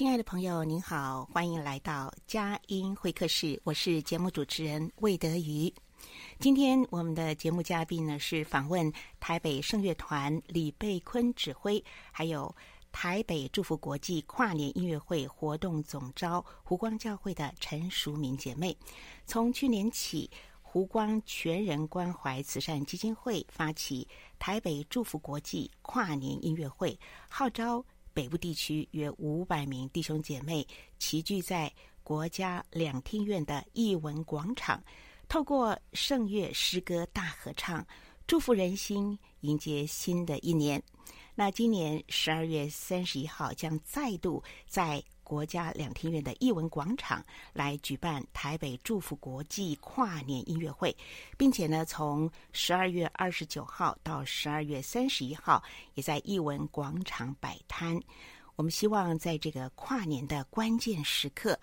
亲爱的朋友，您好，欢迎来到佳音会客室，我是节目主持人魏德瑜。今天我们的节目嘉宾呢是访问台北圣乐团李贝坤指挥，还有台北祝福国际跨年音乐会活动总招湖光教会的陈淑敏姐妹。从去年起，湖光全人关怀慈善基金会发起台北祝福国际跨年音乐会，号召。北部地区约五百名弟兄姐妹齐聚在国家两厅院的艺文广场，透过圣乐诗歌大合唱，祝福人心，迎接新的一年。那今年十二月三十一号将再度在国家两厅院的艺文广场来举办台北祝福国际跨年音乐会，并且呢，从十二月二十九号到十二月三十一号，也在艺文广场摆摊。我们希望在这个跨年的关键时刻，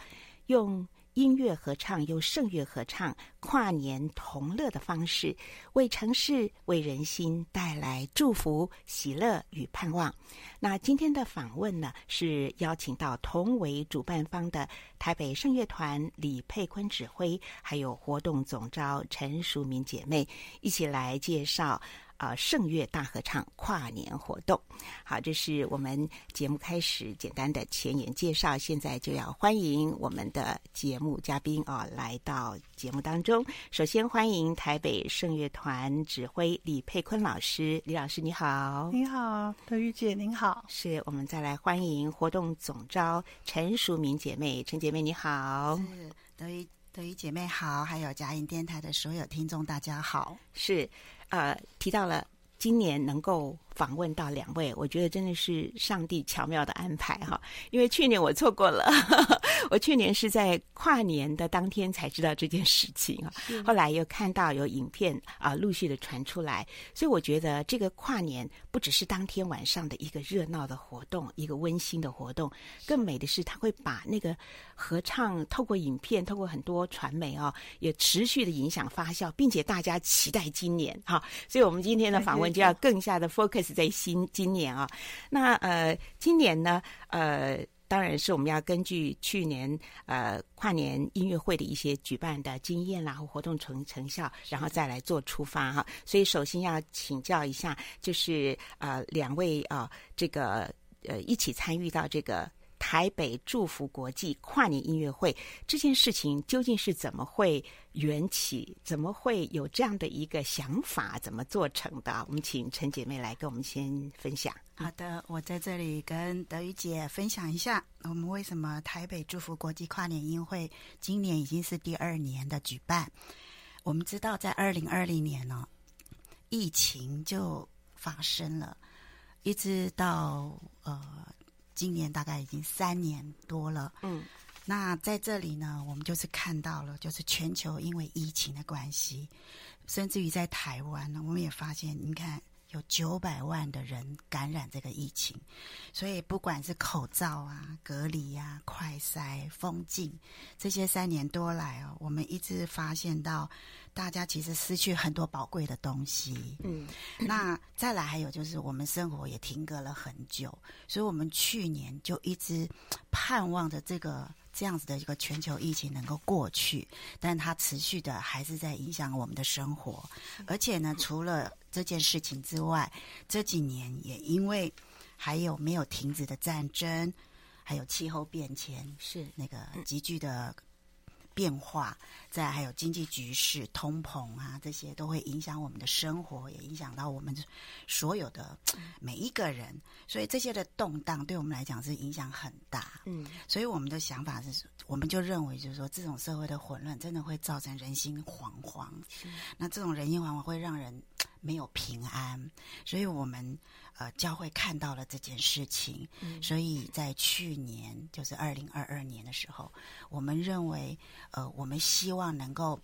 用。音乐合唱，用圣乐合唱，跨年同乐的方式，为城市、为人心带来祝福、喜乐与盼望。那今天的访问呢，是邀请到同为主办方的台北圣乐团李佩坤指挥，还有活动总召陈淑敏姐妹一起来介绍。啊，圣乐大合唱跨年活动，好，这是我们节目开始简单的前言介绍。现在就要欢迎我们的节目嘉宾啊，来到节目当中。首先欢迎台北圣乐团指挥李佩坤老师，李老师你好，你好，德瑜姐您好。是我们再来欢迎活动总招陈淑敏姐妹，陈姐妹你好，是德瑜德瑜姐妹好，还有佳音电台的所有听众大家好，是。呃，提到了今年能够访问到两位，我觉得真的是上帝巧妙的安排哈。因为去年我错过了，我去年是在跨年的当天才知道这件事情啊。后来又看到有影片啊、呃、陆续的传出来，所以我觉得这个跨年不只是当天晚上的一个热闹的活动，一个温馨的活动，更美的是他会把那个合唱透过影片，透过很多传媒啊，也持续的影响发酵，并且大家期待今年哈。所以我们今天的访问就要更加的 focus 在新今年啊，那呃，今年呢，呃，当然是我们要根据去年呃跨年音乐会的一些举办的经验啦，和活动成成效，然后再来做出发哈。所以首先要请教一下，就是呃两位啊、呃，这个呃一起参与到这个。台北祝福国际跨年音乐会这件事情究竟是怎么会缘起？怎么会有这样的一个想法？怎么做成的？我们请陈姐妹来跟我们先分享。好的，我在这里跟德瑜姐分享一下，我们为什么台北祝福国际跨年音乐会今年已经是第二年的举办。我们知道，在二零二零年呢，疫情就发生了，一直到呃。今年大概已经三年多了，嗯，那在这里呢，我们就是看到了，就是全球因为疫情的关系，甚至于在台湾呢，我们也发现，你看有九百万的人感染这个疫情，所以不管是口罩啊、隔离呀、啊、快筛、封禁，这些三年多来哦，我们一直发现到大家其实失去很多宝贵的东西。嗯，那再来还有就是我们生活也停格了很久，所以我们去年就一直盼望着这个。这样子的一个全球疫情能够过去，但它持续的还是在影响我们的生活。而且呢，除了这件事情之外，这几年也因为还有没有停止的战争，还有气候变迁，是那个急剧的。变化，再还有经济局势、通膨啊，这些都会影响我们的生活，也影响到我们所有的每一个人。所以这些的动荡对我们来讲是影响很大。嗯，所以我们的想法是，我们就认为就是说，这种社会的混乱真的会造成人心惶惶。那这种人心惶惶会让人没有平安。所以我们。呃，教会看到了这件事情，嗯，所以在去年，就是二零二二年的时候，我们认为，呃，我们希望能够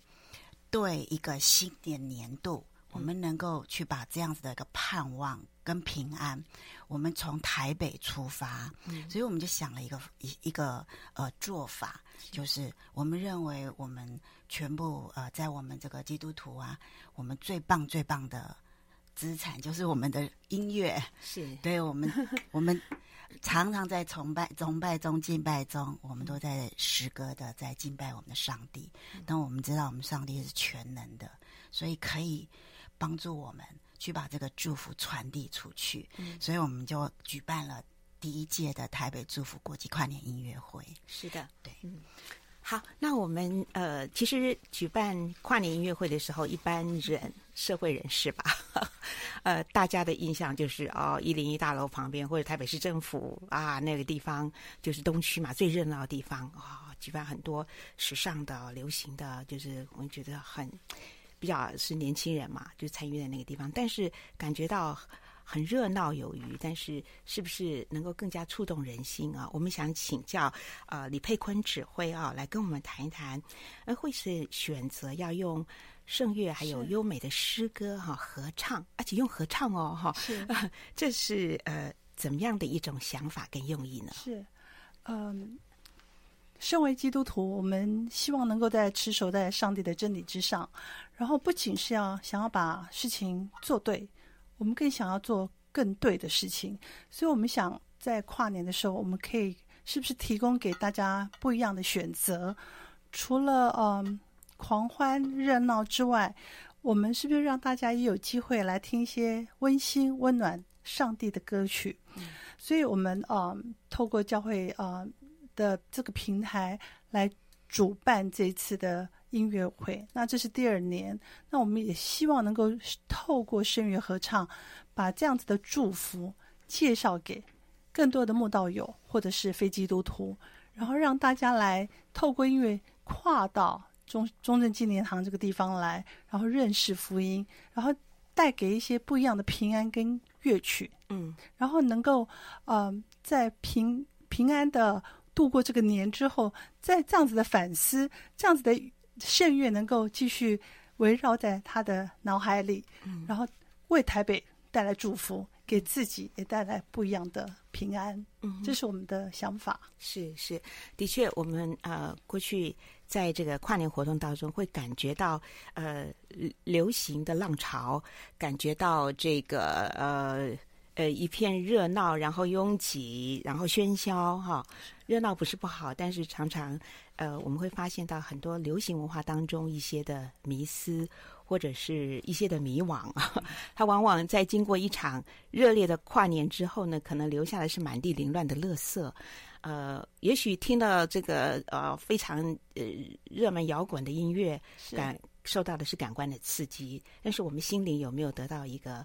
对一个新的年度，我们能够去把这样子的一个盼望跟平安，我们从台北出发，嗯，所以我们就想了一个一一个呃做法，就是我们认为我们全部呃在我们这个基督徒啊，我们最棒最棒的。资产就是我们的音乐，是 对我们，我们常常在崇拜、崇拜中、敬拜中，我们都在诗歌的在敬拜我们的上帝。但我们知道，我们上帝是全能的，所以可以帮助我们去把这个祝福传递出去。所以我们就举办了第一届的台北祝福国际跨年音乐会。是的，对。嗯好，那我们呃，其实举办跨年音乐会的时候，一般人社会人士吧，呃，大家的印象就是哦，一零一大楼旁边或者台北市政府啊，那个地方就是东区嘛，最热闹的地方啊，哦，举办很多时尚的、流行的，就是我们觉得很比较是年轻人嘛，就参与在那个地方，但是感觉到。很热闹有余，但是是不是能够更加触动人心啊？我们想请教呃李佩坤指挥啊，来跟我们谈一谈，呃，会是选择要用圣乐还有优美的诗歌哈、啊、合唱，而且用合唱哦哈，是，呃、这是呃怎么样的一种想法跟用意呢？是，嗯，身为基督徒，我们希望能够在持守在上帝的真理之上，然后不仅是要想要把事情做对。我们更想要做更对的事情，所以我们想在跨年的时候，我们可以是不是提供给大家不一样的选择？除了嗯狂欢热闹之外，我们是不是让大家也有机会来听一些温馨温暖上帝的歌曲？嗯、所以，我们嗯透过教会啊的这个平台来主办这次的。音乐会，那这是第二年，那我们也希望能够透过声乐合唱，把这样子的祝福介绍给更多的慕道友或者是非基督徒，然后让大家来透过音乐跨到中中正纪念堂这个地方来，然后认识福音，然后带给一些不一样的平安跟乐曲，嗯，然后能够呃在平平安的度过这个年之后，在这样子的反思，这样子的。圣乐能够继续围绕在他的脑海里，嗯，然后为台北带来祝福，给自己也带来不一样的平安。嗯，这是我们的想法。是是，的确，我们呃过去在这个跨年活动当中，会感觉到呃流行的浪潮，感觉到这个呃。呃，一片热闹，然后拥挤，然后喧嚣，哈，热闹不是不好，但是常常，呃，我们会发现到很多流行文化当中一些的迷思，或者是一些的迷惘，它往往在经过一场热烈的跨年之后呢，可能留下的是满地凌乱的垃圾。呃，也许听到这个呃非常呃热门摇滚的音乐，感受到的是感官的刺激，但是我们心灵有没有得到一个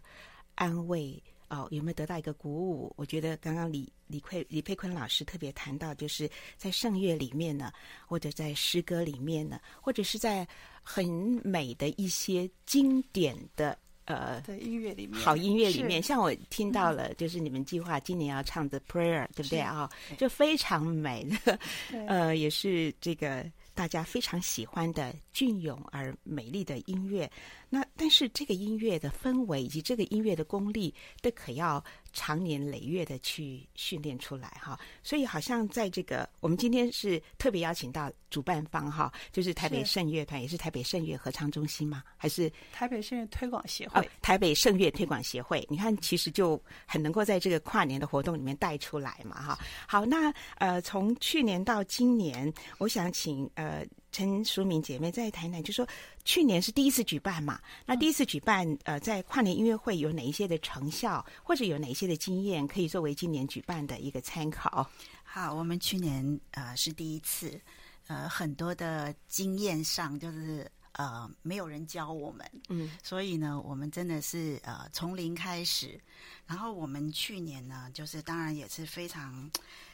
安慰？哦，有没有得到一个鼓舞？我觉得刚刚李李佩李佩坤老师特别谈到，就是在圣乐里面呢，或者在诗歌里面呢，或者是在很美的一些经典的呃在音乐里面，好音乐里面，像我听到了，就是你们计划今年要唱的《Prayer》，对不对啊？就非常美的，呃，也是这个。大家非常喜欢的隽永而美丽的音乐。那但是这个音乐的氛围以及这个音乐的功力，都可要长年累月的去训练出来哈。所以好像在这个我们今天是特别邀请到主办方哈，就是台北圣乐团，也是台北圣乐合唱中心吗？还是台北圣乐推广协会？哦，台北圣乐推广协会。你看，其实就很能够在这个跨年的活动里面带出来嘛哈。好，那呃，从去年到今年，我想请呃。陈淑敏姐妹在台南就说，去年是第一次举办嘛，那第一次举办，呃，在跨年音乐会有哪一些的成效，或者有哪一些的经验，可以作为今年举办的一个参考？好，我们去年呃是第一次，呃，很多的经验上就是呃没有人教我们，嗯，所以呢，我们真的是呃从零开始，然后我们去年呢，就是当然也是非常。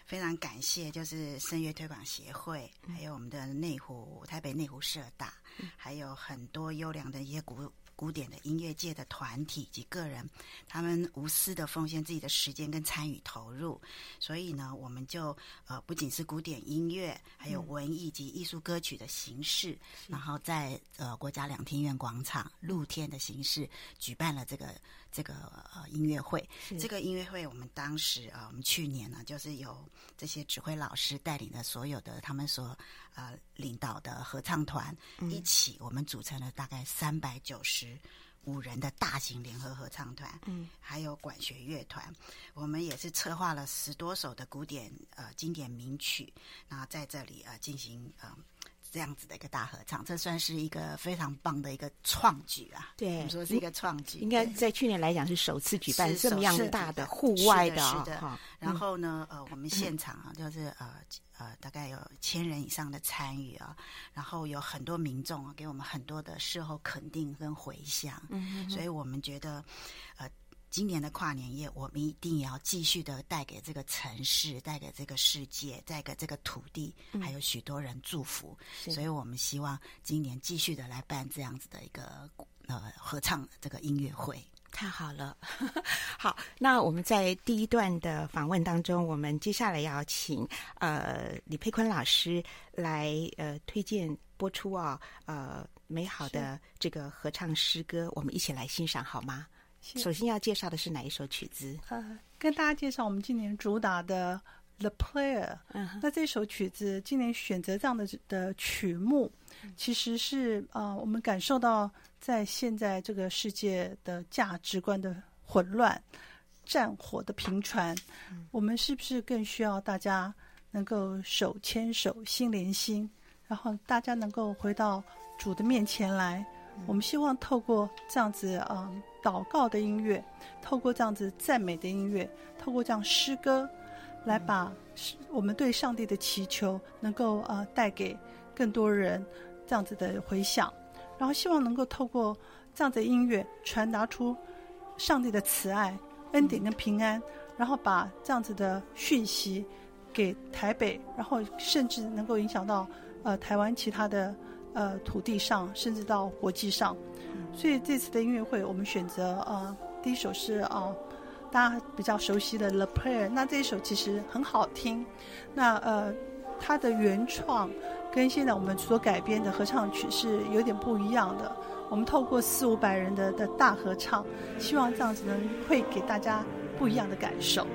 非常感谢，就是声乐推广协会，还有我们的内湖台北内湖社大，还有很多优良的一些古古典的音乐界的团体以及个人，他们无私的奉献自己的时间跟参与投入，所以呢，我们就呃不仅是古典音乐，还有文艺及艺术歌曲的形式，嗯、然后在呃国家两厅院广场露天的形式举办了这个这个呃音乐会。这个音乐会我们当时啊、呃，我们去年呢，就是由这些指挥老师带领的所有的他们所。呃，领导的合唱团一起，我们组成了大概三百九十五人的大型联合合唱团，嗯，还有管弦乐团，我们也是策划了十多首的古典呃经典名曲，然后在这里呃进行呃。这样子的一个大合唱，这算是一个非常棒的一个创举啊！对，我们说是一个创举，应该在去年来讲是首次举办这么样大的户外的，是的。是的，然后呢，呃，我们现场啊，就是呃呃，大概有千人以上的参与啊，然后有很多民众啊，给我们很多的事后肯定跟回响，嗯，所以我们觉得，呃。今年的跨年夜，我们一定要继续的带给这个城市、带给这个世界、带给这个土地，还有许多人祝福。嗯、所以我们希望今年继续的来办这样子的一个呃合唱这个音乐会。太好了，好，那我们在第一段的访问当中，我们接下来要请呃李佩坤老师来呃推荐播出啊呃美好的这个合唱诗歌，我们一起来欣赏好吗？首先要介绍的是哪一首曲子？呃，跟大家介绍我们今年主打的《The Player》。嗯，那这首曲子今年选择这样的的曲目，其实是啊、呃，我们感受到在现在这个世界的价值观的混乱、战火的频传，我们是不是更需要大家能够手牵手、心连心，然后大家能够回到主的面前来？我们希望透过这样子啊。呃祷告的音乐，透过这样子赞美的音乐，透过这样诗歌，来把我们对上帝的祈求能够呃带给更多人这样子的回响，然后希望能够透过这样子的音乐传达出上帝的慈爱、恩典跟平安，然后把这样子的讯息给台北，然后甚至能够影响到呃台湾其他的呃土地上，甚至到国际上。所以这次的音乐会，我们选择呃，第一首是啊、大家比较熟悉的《The Prayer》。那这一首其实很好听。那呃，它的原创跟现在我们所改编的合唱曲是有点不一样的。我们透过四五百人的的大合唱，希望这样子呢会给大家不一样的感受。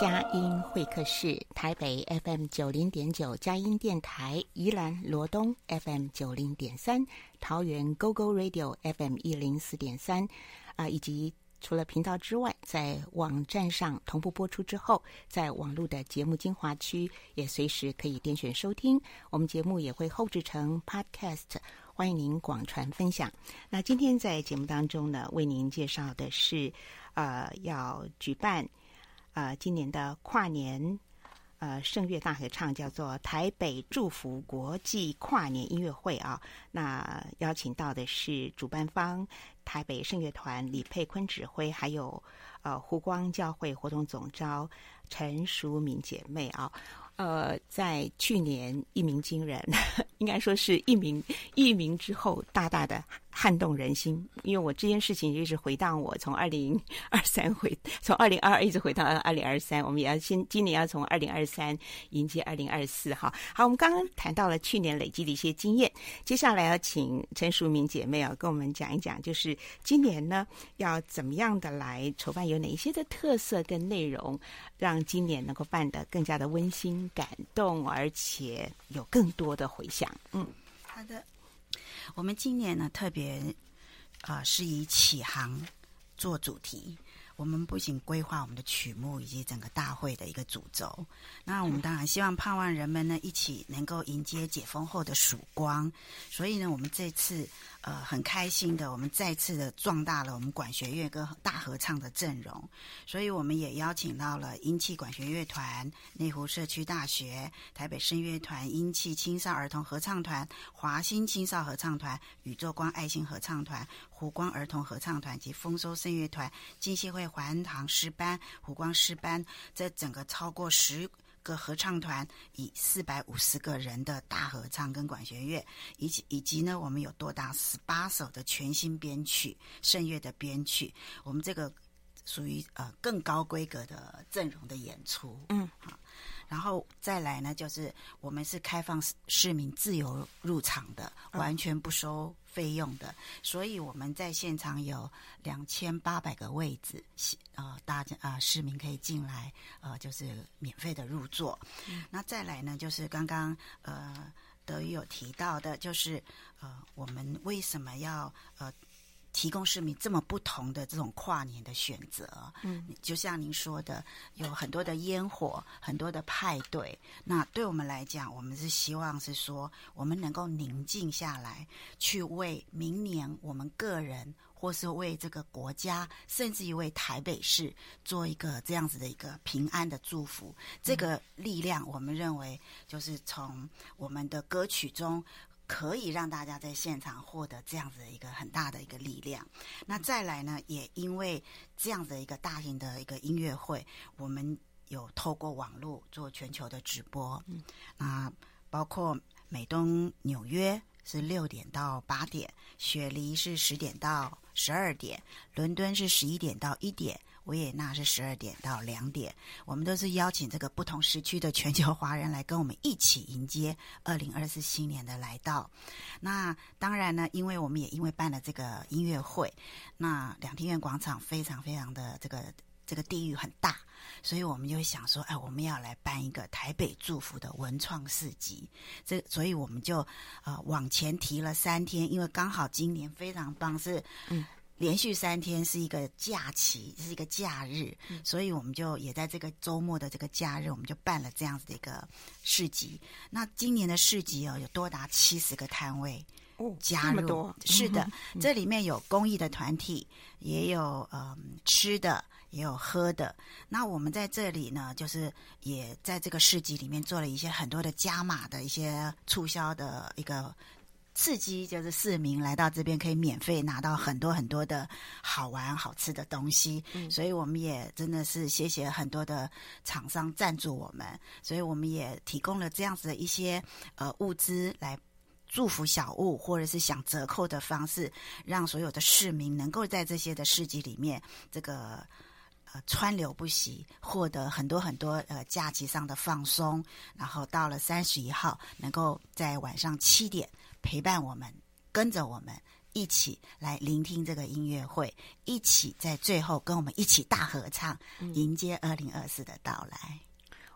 佳音会客室，台北 FM 九零点九佳音电台，宜兰罗东 FM 九零点三，桃园 GO GO Radio FM 一零四点三，啊，以及。除了频道之外，在网站上同步播出之后，在网络的节目精华区也随时可以点选收听。我们节目也会后制成 Podcast，欢迎您广传分享。那今天在节目当中呢，为您介绍的是，呃，要举办呃今年的跨年呃圣乐大合唱，叫做台北祝福国际跨年音乐会啊。那邀请到的是主办方。台北圣乐团李佩坤指挥，还有呃湖光教会活动总召陈淑敏姐妹啊。呃，在去年一鸣惊人，应该说是一鸣一鸣之后，大大的撼动人心。因为我这件事情一直回荡我从二零二三回，从二零二二一直回到二零二三。我们也要先今年要从二零二三迎接二零二四哈。好，我们刚刚谈到了去年累积的一些经验，接下来要请陈淑敏姐妹啊跟我们讲一讲，就是今年呢要怎么样的来筹办，有哪一些的特色跟内容，让今年能够办得更加的温馨。感动，而且有更多的回响。嗯，好的。我们今年呢，特别啊、是以启航做主题。我们不仅规划我们的曲目以及整个大会的一个主轴，那我们当然希望盼望人们呢一起能够迎接解封后的曙光。所以呢，我们这次呃很开心的，我们再次的壮大了我们管弦乐跟大合唱的阵容。所以我们也邀请到了英气管弦乐团、内湖社区大学、台北声乐团、英气青少儿童合唱团、华新青少合唱团、宇宙光爱心合唱团、湖光儿童合唱团及丰收声乐团、浸信会环堂诗班、湖光诗班，这整个超过十个合唱团，以四百五十个人的大合唱跟管弦乐，以及以及呢，我们有多达十八首的全新编曲圣乐的编曲，我们这个属于呃更高规格的阵容的演出，嗯，好。然后再来呢，就是我们是开放市民自由入场的，完全不收费用的，所以我们在现场有两千八百个位置，呃，大家啊、呃、市民可以进来，呃，就是免费的入座。嗯、那再来呢，就是刚刚呃德语有提到的，就是呃我们为什么要呃。提供市民这么不同的这种跨年的选择，嗯，就像您说的，有很多的烟火，很多的派对。那对我们来讲，我们是希望是说，我们能够宁静下来，去为明年我们个人，或是为这个国家，甚至于为台北市做一个这样子的一个平安的祝福。这个力量，我们认为就是从我们的歌曲中。可以让大家在现场获得这样子的一个很大的一个力量。那再来呢，也因为这样的一个大型的一个音乐会，我们有透过网络做全球的直播。嗯，那包括美东纽约是六点到八点，雪梨是十点到十二点，伦敦是十一点到一点。维也纳是十二点到两点，我们都是邀请这个不同时区的全球华人来跟我们一起迎接二零二四新年的来到。那当然呢，因为我们也因为办了这个音乐会，那两厅院广场非常非常的这个这个地域很大，所以我们就想说，哎，我们要来办一个台北祝福的文创市集。这所以我们就呃往前提了三天，因为刚好今年非常棒，是嗯。连续三天是一个假期，是一个假日，嗯，所以我们就也在这个周末的这个假日，我们就办了这样子的一个市集。那今年的市集哦，有多达七十个摊位哦，加入，多是的，嗯，这里面有公益的团体，也有嗯吃的，也有喝的。那我们在这里呢，就是也在这个市集里面做了一些很多的加码的一些促销的一个。刺激就是市民来到这边可以免费拿到很多很多的好玩好吃的东西，嗯，所以我们也真的是谢谢很多的厂商赞助我们，所以我们也提供了这样子的一些呃物资来祝福小物或者是想折扣的方式，让所有的市民能够在这些的市集里面这个呃川流不息，获得很多很多呃假期上的放松，然后到了三十一号能够在晚上七点。陪伴我们，跟着我们一起来聆听这个音乐会，一起在最后跟我们一起大合唱，迎接二零二四的到来。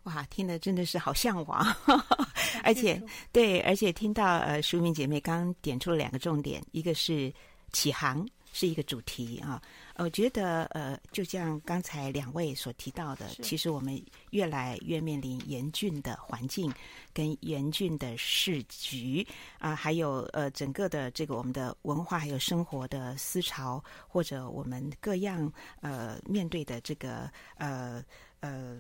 哇，听的真的是好向往，而且对，而且听到呃，淑敏姐妹刚刚点出了两个重点，一个是启航是一个主题啊，我觉得呃，就像刚才两位所提到的，其实我们越来越面临严峻的环境跟严峻的市局啊，还有呃，整个的这个我们的文化还有生活的思潮，或者我们各样呃面对的这个呃呃。呃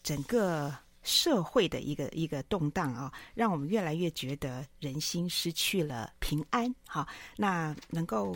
整个社会的一个一个动荡啊，让我们越来越觉得人心失去了平安。好，那能够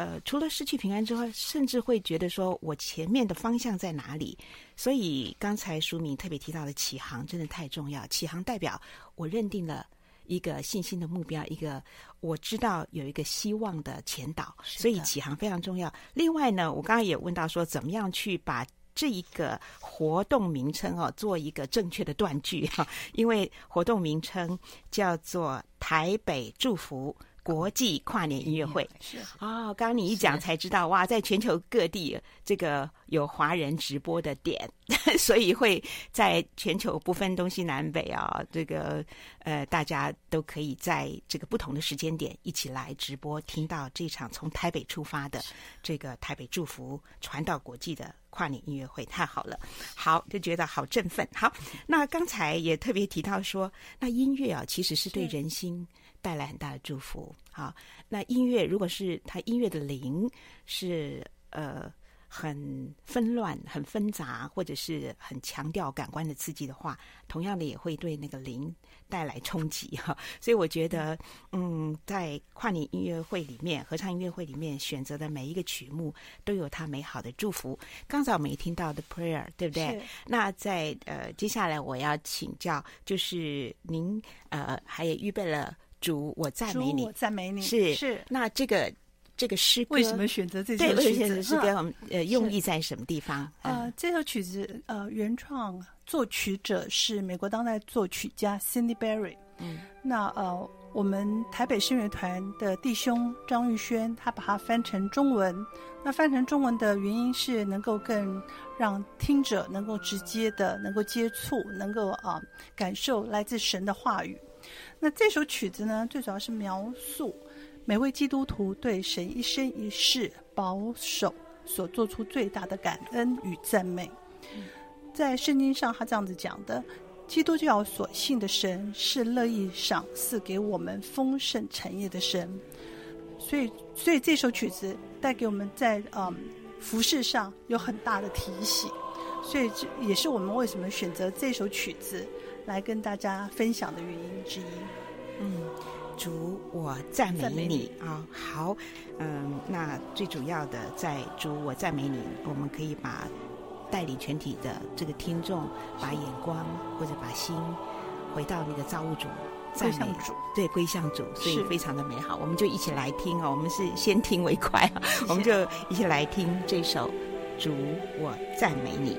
呃，除了失去平安之外，甚至会觉得说我前面的方向在哪里？所以刚才书敏特别提到的启航真的太重要。启航代表我认定了一个信心的目标，一个我知道有一个希望的前导，所以启航非常重要。另外呢，我刚刚也问到说，怎么样去把这一个活动名称哦，做一个正确的断句哈，因为活动名称叫做台北祝福国际跨年音乐会。是哦，刚刚你一讲才知道哇，在全球各地这个有华人直播的点，所以会在全球不分东西南北啊，这个呃，大家都可以在这个不同的时间点一起来直播，听到这场从台北出发的这个台北祝福传到国际的。跨年音乐会太好了，好，就觉得好振奋。好，那刚才也特别提到说，那音乐啊，其实是对人心带来很大的祝福。好，那音乐如果是它音乐的灵是呃。很纷乱、很纷杂，或者是很强调感官的刺激的话，同样的也会对那个灵带来冲击 哈。所以我觉得，嗯，在跨年音乐会里面、合唱音乐会里面选择的每一个曲目都有它美好的祝福。刚才我们也听到的 prayer，对不对？那在呃，接下来我要请教，就是您呃，还也预备了主我赞美你，我赞美你是是。那这个。这个诗歌为什么选择这首曲子？对，为什么诗歌？呃，用意在什么地方？呃，这首曲子呃，原创作曲者是美国当代作曲家 Cindy Barry。嗯，那呃，我们台北声乐团的弟兄张玉轩，他把它翻成中文。那翻成中文的原因是能够更让听者能够直接的能够接触，能够啊、呃、感受来自神的话语。那这首曲子呢，最主要是描述。每位基督徒对神一生一世保守所做出最大的感恩与赞美，在圣经上他这样子讲的：基督教所信的神是乐意赏赐给我们丰盛产业的神，所以，所以这首曲子带给我们在嗯服饰上有很大的提醒，所以这也是我们为什么选择这首曲子来跟大家分享的原因之一。嗯。主，我赞美你啊、哦！好，嗯，那最主要的，在主，我赞美你，我们可以把带领全体的这个听众，把眼光或者把心回到那个造物主，赞美主，对，归向主，所以非常的美好。我们就一起来听哦，我们是先听为快啊，我们就一起来听这首《主，我赞美你》。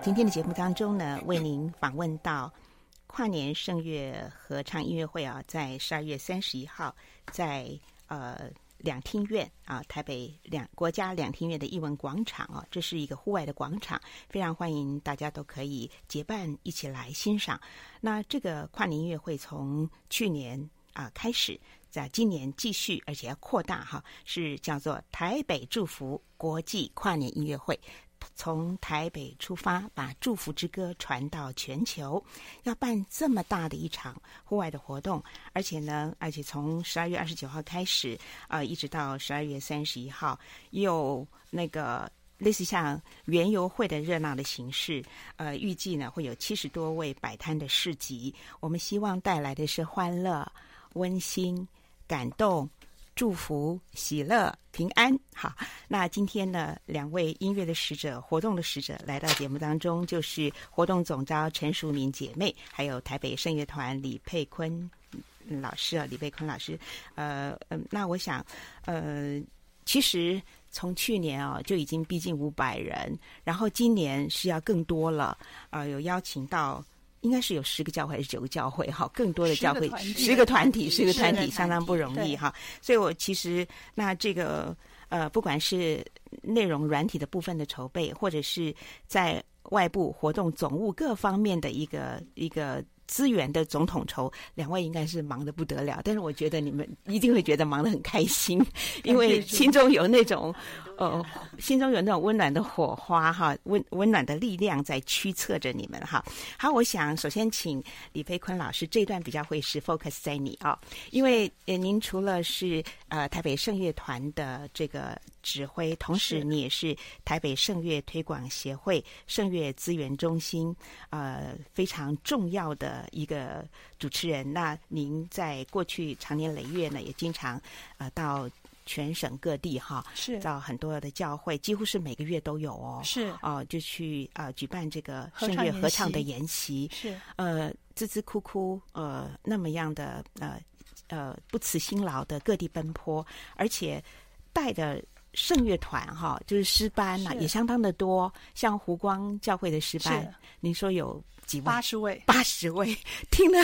今天的节目当中呢，为您访问到跨年圣乐合唱音乐会啊，在十二月三十一号在呃两厅院啊，台北两国家两厅院的艺文广场啊，这是一个户外的广场，非常欢迎大家都可以结伴一起来欣赏。那这个跨年音乐会从去年啊开始。在今年继续，而且要扩大哈，是叫做台北祝福国际跨年音乐会，从台北出发，把祝福之歌传到全球。要办这么大的一场户外的活动，而且呢，而且从十二月二十九号开始，呃，一直到十二月三十一号，有那个类似像园游会的热闹的形式。呃，预计呢会有七十多位摆摊的市集。我们希望带来的是欢乐、温馨。感动、祝福、喜乐、平安。好，那今天呢，两位音乐的使者、活动的使者来到节目当中，就是活动总召陈淑敏姐妹，还有台北圣乐团李佩坤老师啊，李佩坤老师。呃，嗯，那我想，呃，其实从去年啊就已经逼近五百人，然后今年是要更多了。呃，有邀请到。应该是有十个教会还是九个教会哈，更多的教会，十个团体，十个团体相当不容易哈。所以我其实那这个呃，不管是内容软体的部分的筹备，或者是在外部活动总务各方面的一个一个。资源的总统筹，两位应该是忙得不得了，但是我觉得你们一定会觉得忙得很开心，因为心中有那种，呃，心中有那种温暖的火花哈，温温暖的力量在驱策着你们哈。好，我想首先请李佩坤老师这段比较会是 focus 在你啊，因为呃，您除了是呃台北圣乐团的这个。指挥，同时你也是台北圣乐推广协会圣乐资源中心呃非常重要的一个主持人。那您在过去长年累月呢，也经常呃到全省各地哈，是到很多的教会，几乎是每个月都有哦，是哦、呃，就去啊、呃、举办这个圣乐合唱的研习，是呃孜孜哭哭呃那么样的呃呃不辞辛劳的各地奔波，而且带的。圣乐团哈，就是诗班呐、啊，也相当的多。像湖光教会的诗班，您说有几位？八十位，八十位。听了，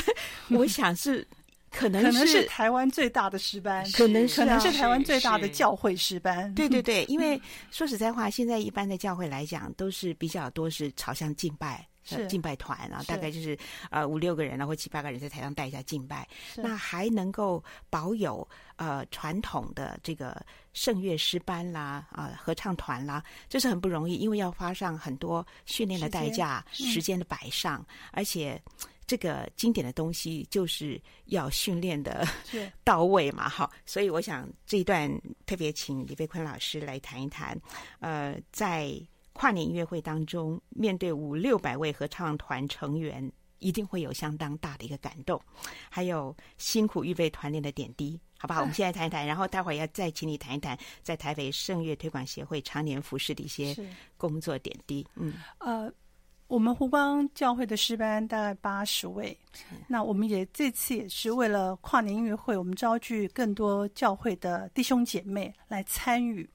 我想是可能是可能是台湾最大的诗班，可能是、啊、可能是台湾最大的教会诗班。对对对，因为说实在话，现在一般的教会来讲，都是比较多是朝向敬拜。是。敬拜团啊，大概就是呃五六个人啊，或七八个人在台上带一下敬拜，那还能够保有呃传统的这个圣乐诗班啦啊、呃、合唱团啦，这是很不容易，因为要花上很多训练的代价、时间，时间的摆上、嗯，而且这个经典的东西就是要训练的 到位嘛，好，所以我想这一段特别请李佩坤老师来谈一谈，呃，在。跨年音乐会当中，面对五六百位合唱团成员，一定会有相当大的一个感动，还有辛苦预备团练的点滴，好不好？我们现在谈一谈，然后待会儿要再请你谈一谈在台北圣乐推广协会常年服侍的一些工作点滴。嗯，呃。我们湖光教会的师班大概八十位，那我们也这次也是为了跨年音乐会，我们招聚更多教会的弟兄姐妹来参与，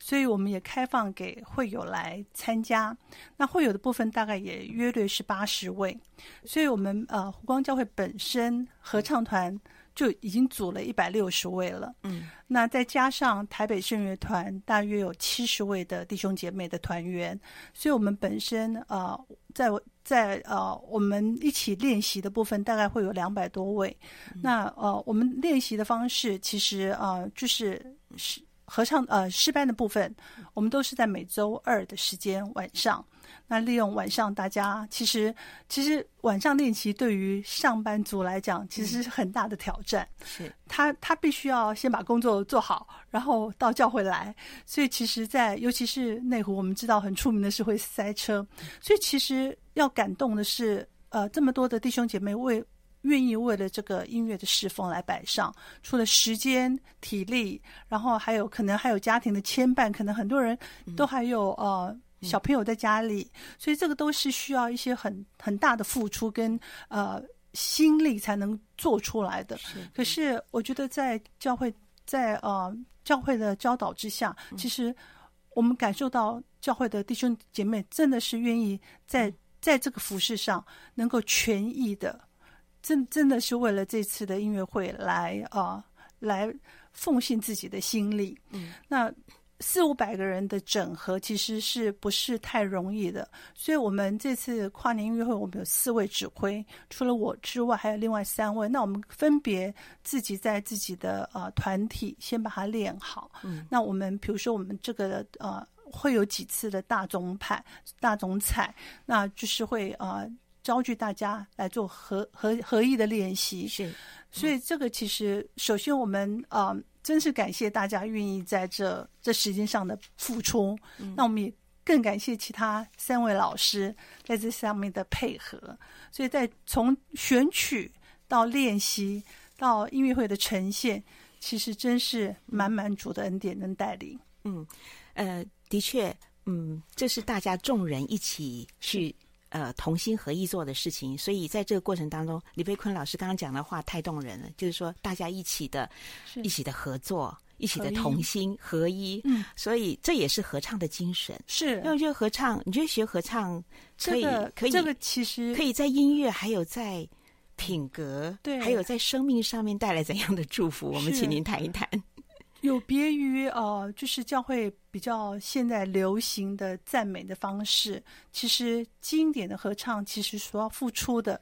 所以我们也开放给会友来参加。那会友的部分大概也约略是八十位，所以我们呃湖光教会本身合唱团。就已经组了一百六十位了，嗯，那再加上台北圣乐团，大约有七十位的弟兄姐妹的团员，所以我们本身呃，在在呃，我们一起练习的部分大概会有两百多位。嗯、那呃，我们练习的方式其实呃，就是是合唱呃诗班的部分，我们都是在每周二的时间晚上。那利用晚上，大家其实其实晚上练习对于上班族来讲，其实是很大的挑战。是他他必须要先把工作做好，然后到教会来。所以其实在，在尤其是内湖，我们知道很出名的是会塞车。所以其实要感动的是，呃，这么多的弟兄姐妹为愿意为了这个音乐的侍奉来摆上，除了时间、体力，然后还有可能还有家庭的牵绊，可能很多人都还有呃。小朋友在家里，所以这个都是需要一些很很大的付出跟呃心力才能做出来的。是，可是我觉得在教会在呃教会的教导之下，其实我们感受到教会的弟兄姐妹真的是愿意在在这个服饰上能够全意的，真真的是为了这次的音乐会来啊、呃、来奉献自己的心力。嗯，那。四五百个人的整合其实是不是太容易的？所以，我们这次跨年音乐会，我们有四位指挥，除了我之外，还有另外三位。那我们分别自己在自己的呃团体先把它练好。嗯，那我们比如说，我们这个呃会有几次的大总派、大总彩，那就是会呃召集大家来做合合合意的练习。是，所以这个其实首先我们呃。真是感谢大家愿意在这这时间上的付出，嗯，那我们也更感谢其他三位老师在这上面的配合。所以在从选曲到练习到音乐会的呈现，其实真是满满主的恩典跟带领。嗯，呃，的确，嗯，这是大家众人一起去。呃，同心合意做的事情，所以在这个过程当中，李飞坤老师刚刚讲的话太动人了，就是说大家一起的、一起的合作，一起的同心合一，嗯，所以这也是合唱的精神。是，因为我觉得合唱，你觉得学合唱可以、这个、可以，这个其实可以在音乐，还有在品格，对，还有在生命上面带来怎样的祝福？我们请您谈一谈。有别于呃，就是教会比较现在流行的赞美的方式，其实经典的合唱其实所要付出的，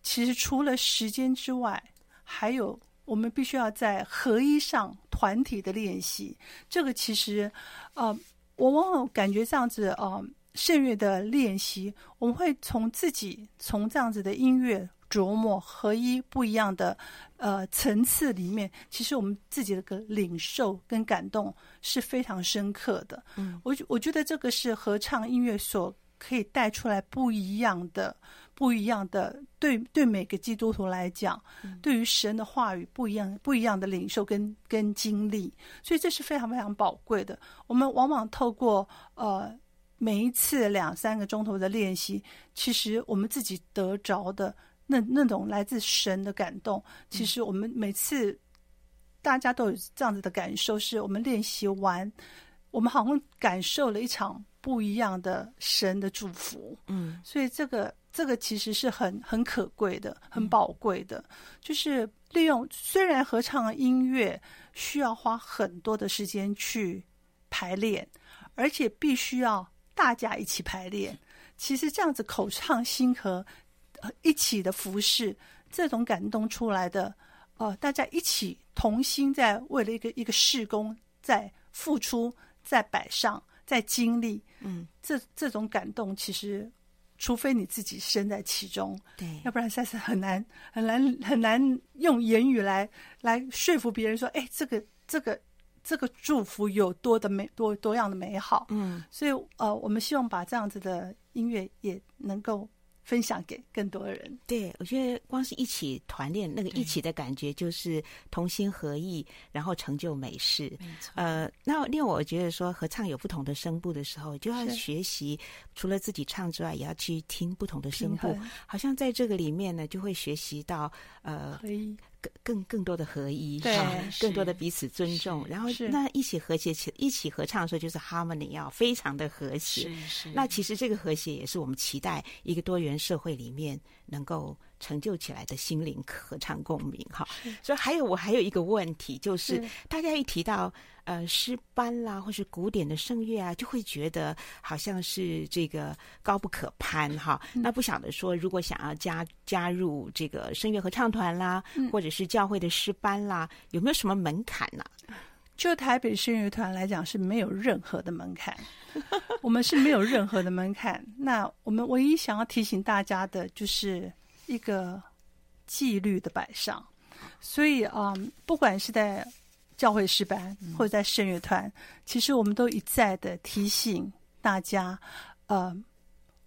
其实除了时间之外，还有我们必须要在合一上团体的练习。这个其实，呃，我往往感觉这样子呃，圣乐的练习，我们会从自己从这样子的音乐。琢磨合一不一样的呃层次里面，其实我们自己的个领受跟感动是非常深刻的。嗯，我我觉得这个是合唱音乐所可以带出来不一样的、不一样的对对每个基督徒来讲，嗯，对于神的话语不一样、不一样的领受跟跟经历，所以这是非常非常宝贵的。我们往往透过呃每一次两三个钟头的练习，其实我们自己得着的。那那种来自神的感动，其实我们每次大家都有这样子的感受，是我们练习完，我们好像感受了一场不一样的神的祝福。嗯，所以这个这个其实是很很可贵的，很宝贵的，就是利用虽然合唱音乐需要花很多的时间去排练，而且必须要大家一起排练，其实这样子口唱心和。一起的服侍，这种感动出来的，呃，大家一起同心在为了一个一个事工在付出，在摆上，在经历，嗯，这这种感动，其实除非你自己身在其中，对，要不然实在是很难很难很难用言语来来说服别人说，哎，这个这个这个祝福有多的美多多样的美好，嗯，所以呃，我们希望把这样子的音乐也能够。分享给更多的人。对，我觉得光是一起团练，那个一起的感觉就是同心合意，然后成就美事。呃，那另外我觉得说，合唱有不同的声部的时候，就要学习除了自己唱之外，也要去听不同的声部。好像在这个里面呢，就会学习到呃。更更更多的合一，对，更多的彼此尊重，然后那一起和谐起一起合唱的时候，就是 harmony 要非常的和谐。是是，那其实这个和谐也是我们期待一个多元社会里面能够。成就起来的心灵合唱共鸣，哈。所以还有我还有一个问题，就是，大家一提到呃诗班啦，或是古典的声乐啊，就会觉得好像是这个高不可攀，哈。嗯、那不晓得说，如果想要加加入这个声乐合唱团啦，嗯、或者是教会的诗班啦，有没有什么门槛呢？就台北声乐团来讲，是没有任何的门槛，我们是没有任何的门槛。那我们唯一想要提醒大家的就是。一个纪律的摆上，所以嗯，不管是在教会诗班或者在圣乐团，嗯，其实我们都一再的提醒大家，呃，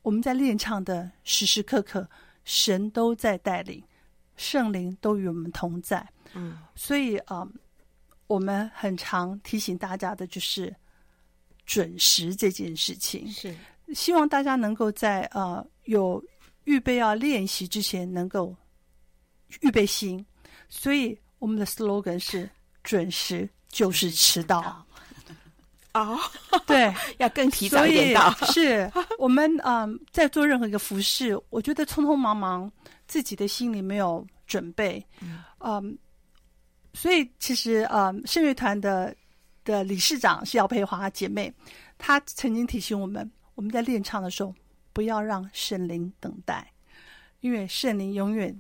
我们在练唱的时时刻刻，神都在带领，圣灵都与我们同在。嗯，所以嗯，我们很常提醒大家的就是准时这件事情，是希望大家能够在呃有。预备要练习之前，能够预备心，所以我们的 slogan 是“准时就是迟到”。哦，对，要更提早一点到。是我们 嗯，在做任何一个服饰，我觉得匆匆忙忙，自己的心里没有准备，嗯，嗯，所以其实嗯，圣乐团的的理事长是姚培华姐妹，她曾经提醒我们，我们在练唱的时候，不要让圣灵等待，因为圣灵永远、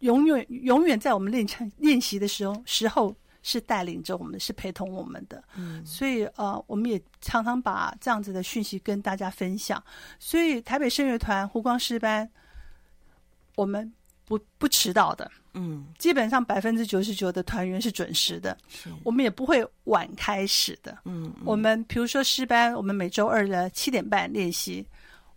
永远、永远在我们练唱练习的时候时候。是带领着我们，是陪同我们的，嗯，所以呃，我们也常常把这样子的讯息跟大家分享。所以台北圣乐团湖光诗班，我们不不迟到的，嗯，基本上百分之九十九的团员是准时的，我们也不会晚开始的，嗯，嗯，我们比如说诗班，我们每周二的七点半练习，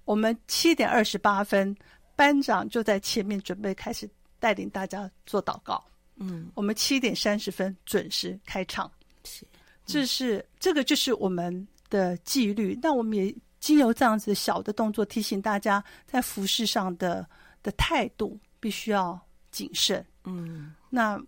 我们七点二十八分，班长就在前面准备开始带领大家做祷告。嗯，我们七点三十分准时开场，是，这是这个就是我们的纪律。那我们也经由这样子小的动作提醒大家，在服饰上的的态度必须要谨慎。嗯，那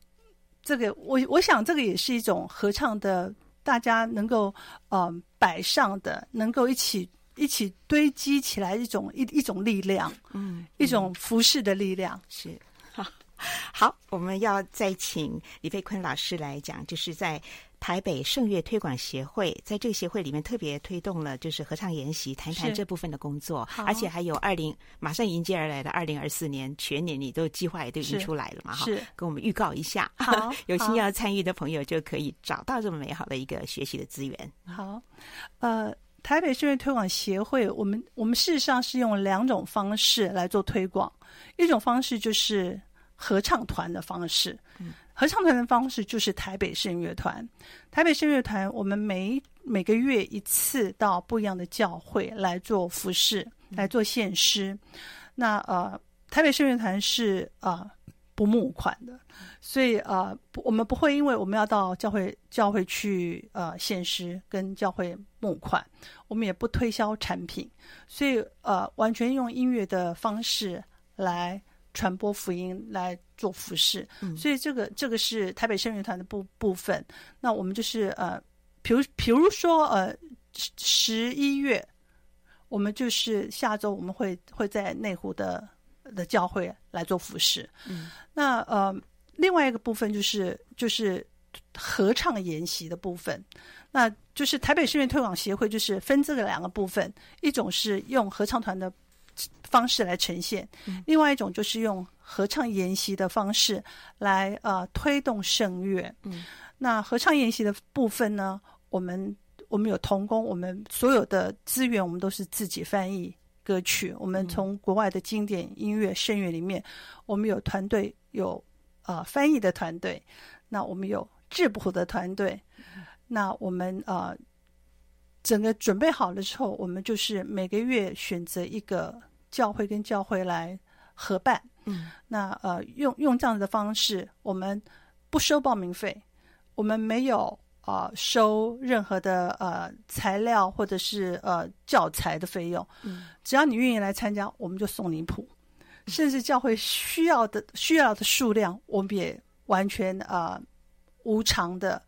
这个我我想这个也是一种合唱的，大家能够嗯、呃、摆上的，能够一起一起堆积起来一种一一种力量，嗯，一种服饰的力量。是。好，我们要再请李佩坤老师来讲，就是在台北圣乐推广协会，在这个协会里面特别推动了就是合唱研习，谈谈这部分的工作，而且还有二零马上迎接而来的二零二四年全年，你都计划也都已经出来了嘛？哈，跟我们预告一下，好，有心要参与的朋友就可以找到这么美好的一个学习的资源。好，呃，台北圣乐推广协会，我们我们事实上是用两种方式来做推广，一种方式就是。合唱团的方式，合唱团的方式就是台北圣乐团。台北圣乐团，我们每每个月一次到不一样的教会来做服饰，来做献诗。那呃，台北圣乐团是啊、呃、不募款的，所以呃，我们不会因为我们要到教会教会去呃献诗跟教会募款，我们也不推销产品，所以呃，完全用音乐的方式来。传播福音来做服饰，嗯、所以这个这个是台北圣乐团的部部分。那我们就是呃，比如比如说呃，十一月，我们就是下周我们会会在内湖的的教会来做服饰。嗯，那呃，另外一个部分就是就是合唱研习的部分，那就是台北圣乐推广协会就是分这个两个部分，一种是用合唱团的。方式来呈现，另外一种就是用合唱研习的方式来呃推动圣乐。嗯，那合唱研习的部分呢，我们我们有童工，我们所有的资源我们都是自己翻译歌曲。我们从国外的经典音乐圣乐里面，我们有团队有呃翻译的团队，那我们有质谱的团队，那我们呃。整个准备好了之后，我们就是每个月选择一个教会跟教会来合办。嗯，那呃，用用这样子的方式，我们不收报名费，我们没有呃收任何的呃材料或者是呃教材的费用。嗯，只要你愿意来参加，我们就送你谱，甚至教会需要的需要的数量，我们也完全呃无偿的。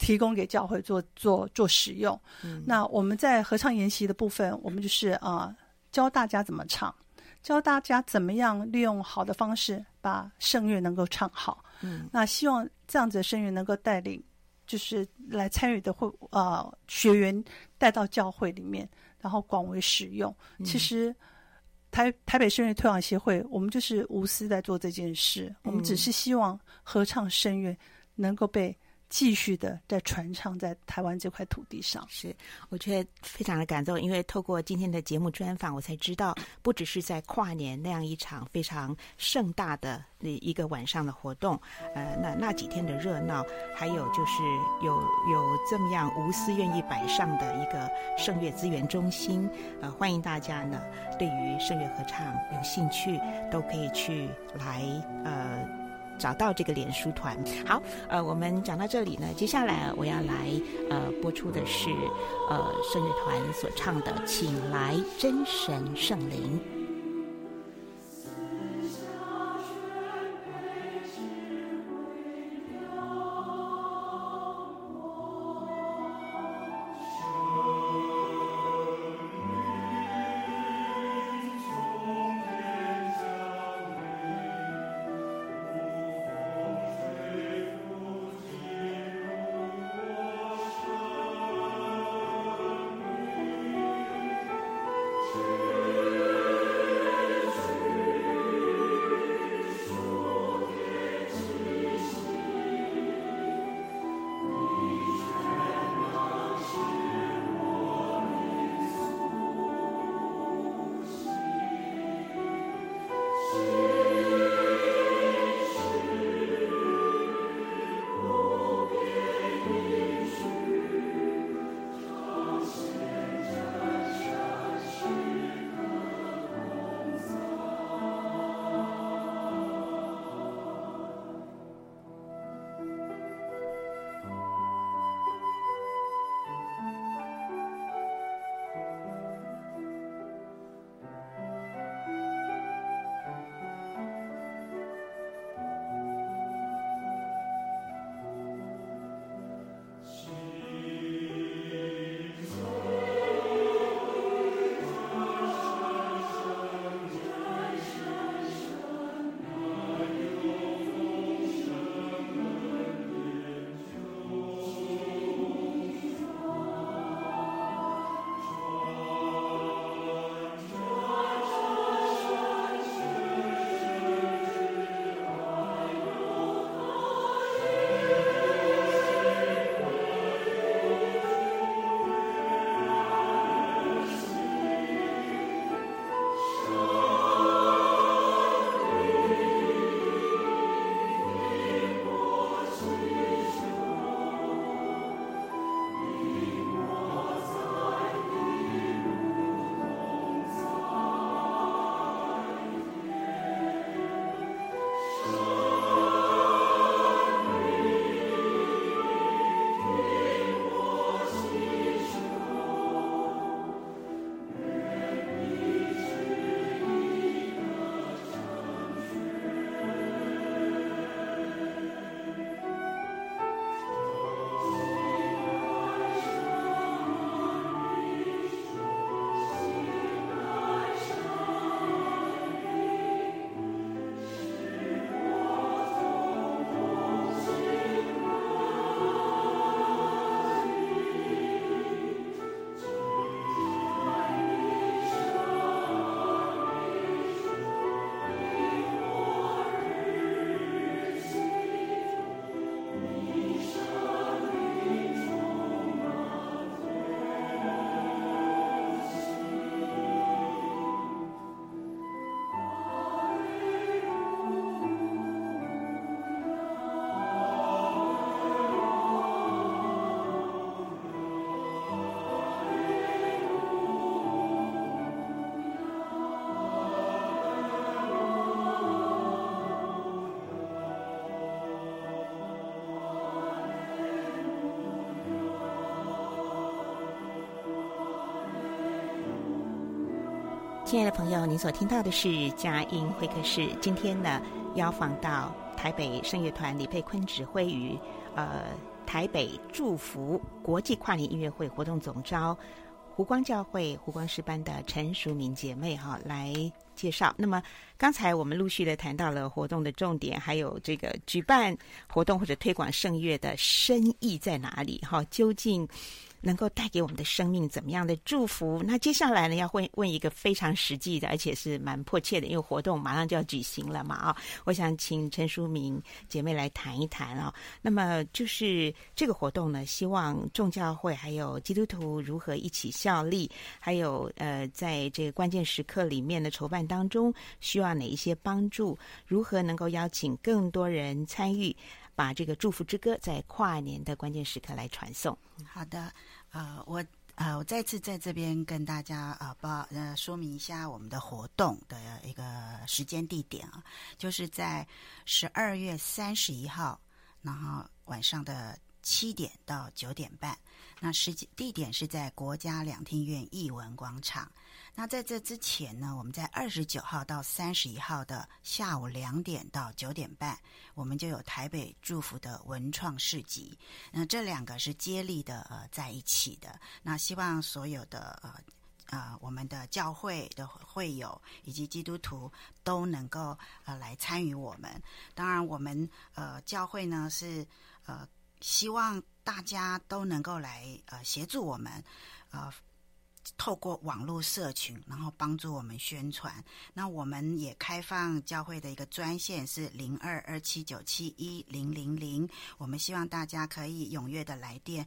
提供给教会做做做使用。嗯，那我们在合唱研习的部分，我们就是啊、呃，教大家怎么唱，教大家怎么样利用好的方式把圣乐能够唱好。嗯，那希望这样子的声乐能够带领，就是来参与的会啊、呃、学员带到教会里面，然后广为使用。嗯、其实台台北声乐推广协会，我们就是无私在做这件事。我们只是希望合唱声乐能够被。继续的在传唱在台湾这块土地上，是我觉得非常的感动，因为透过今天的节目专访，我才知道，不只是在跨年那样一场非常盛大的那一个晚上的活动，呃，那那几天的热闹，还有就是有有这么样无私愿意摆上的一个圣乐资源中心，呃，欢迎大家呢，对于圣乐合唱有兴趣，都可以去来呃。找到这个脸书团，好，呃，我们讲到这里呢，接下来我要来呃播出的是呃圣乐团所唱的《请来真神圣灵》。亲爱的朋友，您所听到的是佳音会客室。今天呢，邀访到台北圣乐团李佩坤指挥与呃台北祝福国际跨年音乐会活动总召湖光教会湖光诗班的陈淑敏姐妹哈来介绍。那么刚才我们陆续的谈到了活动的重点，还有这个举办活动或者推广圣乐的深意在哪里哈？究竟？能够带给我们的生命怎么样的祝福？那接下来呢，要问问一个非常实际的，而且是蛮迫切的，因为活动马上就要举行了嘛啊！我想请陈淑明姐妹来谈一谈啊。那么就是这个活动呢，希望众教会还有基督徒如何一起效力，还有呃，在这个关键时刻里面的筹办当中，需要哪一些帮助？如何能够邀请更多人参与？把这个祝福之歌在跨年的关键时刻来传送。好的，呃，我呃，我再次在这边跟大家呃报呃说明一下我们的活动的一个时间地点啊，就是在十二月三十一号，然后晚上的七点到九点半。那时间地点是在国家两厅院艺文广场。那在这之前呢，我们在二十九号到三十一号的下午两点到九点半，我们就有台北祝福的文创市集。那这两个是接力的呃在一起的。那希望所有的呃呃我们的教会的会友以及基督徒都能够呃来参与我们。当然，我们呃教会呢是呃希望大家都能够来呃协助我们呃。透过网络社群，然后帮助我们宣传。那我们也开放教会的一个专线是零二二七九七一零零零。我们希望大家可以踊跃的来电，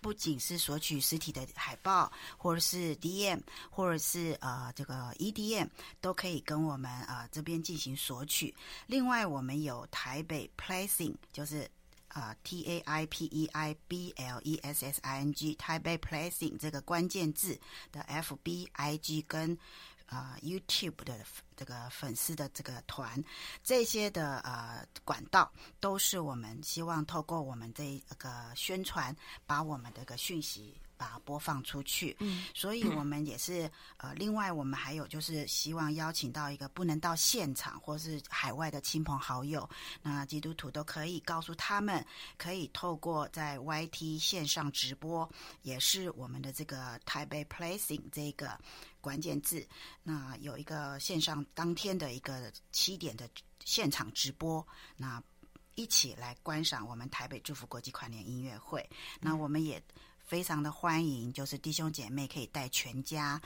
不仅是索取实体的海报，或者是 DM，或者是呃这个 EDM，都可以跟我们呃这边进行索取。另外，我们有台北 Placing，就是。啊、，Taipei Blessing，台北 Placing 这个关键字的 F B I G 跟啊、YouTube 的这个粉丝的这个团，这些的呃管道都是我们希望透过我们这个宣传，把我们的个讯息。把它播放出去，嗯，所以我们也是呃，另外我们还有就是希望邀请到一个不能到现场或是海外的亲朋好友，那基督徒都可以告诉他们，可以透过在 YT 线上直播，也是我们的这个台北 Placing 这个关键字，那有一个线上当天的一个七点的现场直播，那一起来观赏我们台北祝福国际跨年音乐会，那我们也。非常的欢迎，就是弟兄姐妹可以带全家，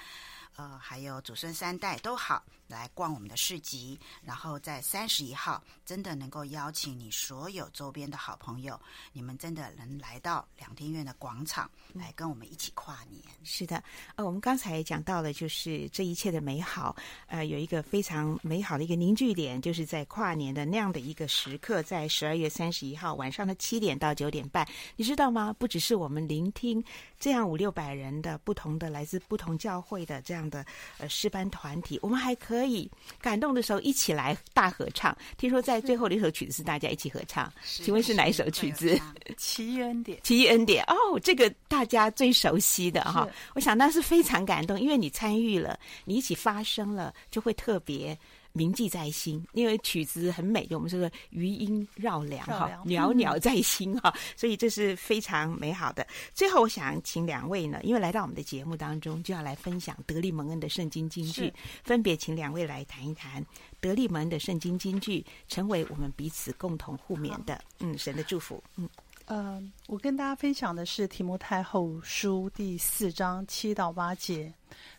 呃，还有祖孙三代都好。来逛我们的市集，然后在三十一号，真的能够邀请你所有周边的好朋友，你们真的能来到两厅院的广场，来跟我们一起跨年。是的，呃，我们刚才讲到了，就是这一切的美好，呃，有一个非常美好的一个凝聚点，就是在跨年的那样的一个时刻，在十二月三十一号晚上的七点到九点半，你知道吗？不只是我们聆听这样五六百人的不同的来自不同教会的这样的呃师班团体，我们还可以。可以感动的时候一起来大合唱。听说在最后的一首曲子是大家一起合唱，请问是哪一首曲子？《奇异恩典》。奇异恩典哦，这个大家最熟悉的哈。我想那是非常感动，因为你参与了，你一起发声了，就会特别。铭记在心，因为曲子很美，就我们说的余音绕梁哈，袅袅在心哈，所以这是非常美好的。最后，我想请两位呢，因为来到我们的节目当中，就要来分享德利蒙恩的圣经金句，分别请两位来谈一谈德利蒙恩的圣经金句，成为我们彼此共同互勉的，嗯，神的祝福。嗯，呃，我跟大家分享的是提摩太后书第四章七到八节，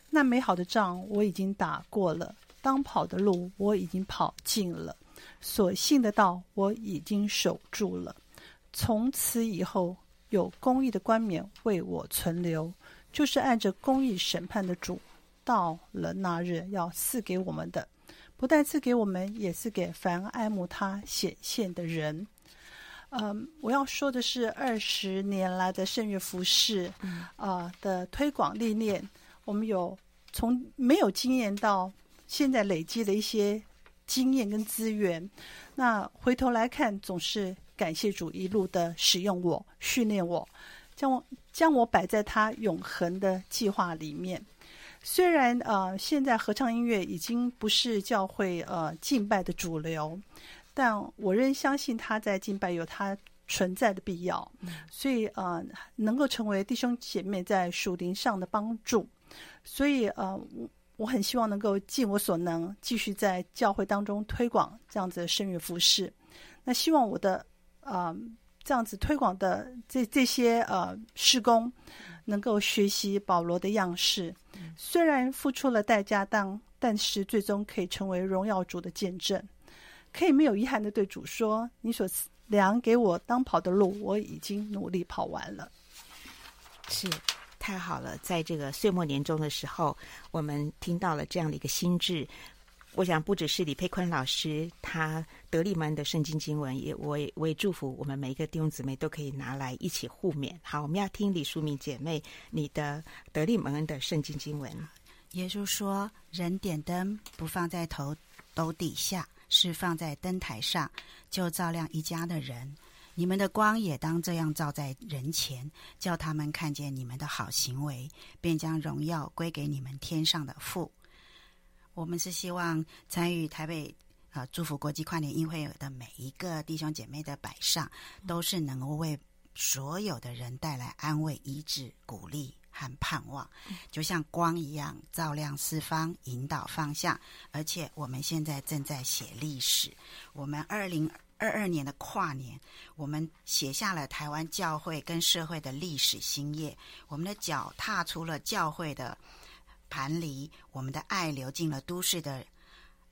那美好的仗我已经打过了。当跑的路我已经跑尽了，所信的道我已经守住了。从此以后，有公义的冠冕为我存留，就是按着公义审判的主，到了那日要赐给我们的，不但赐给我们，也是给凡爱慕他显现的人。嗯，我要说的是，二十年来的圣乐服饰啊、嗯呃、的推广历练，我们有从没有经验到。现在累积的一些经验跟资源，那回头来看，总是感谢主一路的使用我、训练我，将我将我摆在他永恒的计划里面。虽然呃，现在合唱音乐已经不是教会呃敬拜的主流，但我仍相信他在敬拜有他存在的必要。所以呃，能够成为弟兄姐妹在属灵上的帮助。所以呃，我很希望能够尽我所能，继续在教会当中推广这样子的声乐服饰。那希望我的呃这样子推广的这这些呃施工，能够学习保罗的样式，虽然付出了代价，但但是最终可以成为荣耀主的见证，可以没有遗憾的对主说：“你所量给我当跑的路，我已经努力跑完了。”是太好了，在这个岁末年终的时候，我们听到了这样的一个心智。我想不只是李佩坤老师他得力门的圣经经文，也我也我也祝福我们每一个弟兄姊妹都可以拿来一起互勉。好，我们要听李淑敏姐妹你的得力门的圣经经文。耶稣说：“人点灯不放在头斗底下，是放在灯台上，就照亮一家的人。你们的光也当这样照在人前，叫他们看见你们的好行为，便将荣耀归给你们天上的父。”我们是希望参与台北啊、祝福国际跨年音会的每一个弟兄姐妹的摆上，都是能够为所有的人带来安慰、医治、鼓励和盼望，就像光一样照亮四方，引导方向。而且我们现在正在写历史，我们二零二二年的跨年，我们写下了台湾教会跟社会的历史新页，我们的脚踏出了教会的。盘离，我们的爱流进了都市的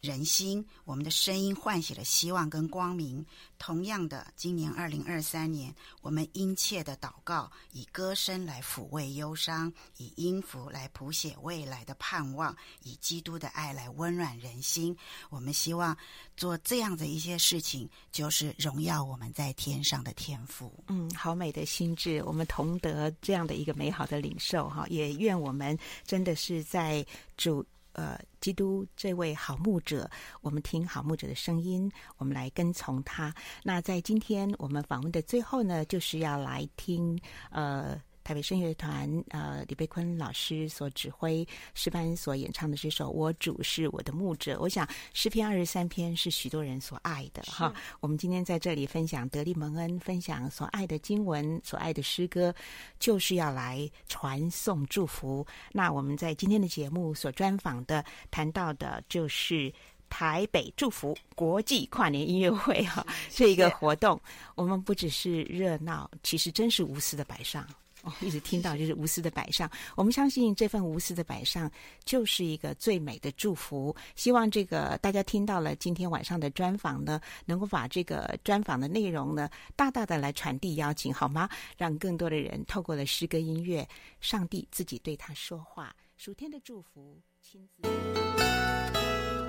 人心，我们的声音唤起了希望跟光明。同样的，今年二零二三年，我们殷切的祷告，以歌声来抚慰忧伤，以音符来谱写未来的盼望，以基督的爱来温暖人心。我们希望做这样的一些事情，就是荣耀我们在天上的天赋。嗯，好美的心智，我们同得这样的一个美好的领受哈，也愿我们真的是在主。呃，基督这位好牧者，我们听好牧者的声音，我们来跟从他。那在今天我们访问的最后呢，就是要来听呃。台北声乐团，呃，李佩坤老师所指挥诗班所演唱的这首《我主是我的牧者》，我想诗篇二十三篇是许多人所爱的哈。我们今天在这里分享德利蒙恩，分享所爱的经文、所爱的诗歌，就是要来传送祝福。那我们在今天的节目所专访的、谈到的，就是台北祝福国际跨年音乐会哈。这一个活动，我们不只是热闹，其实真是无私的摆上。哦，一直听到就是无私的摆上，我们相信这份无私的摆上就是一个最美的祝福。希望这个大家听到了今天晚上的专访呢，能够把这个专访的内容呢，大大的来传递邀请，好吗？让更多的人透过了诗歌音乐，上帝自己对他说话，属天的祝福亲自。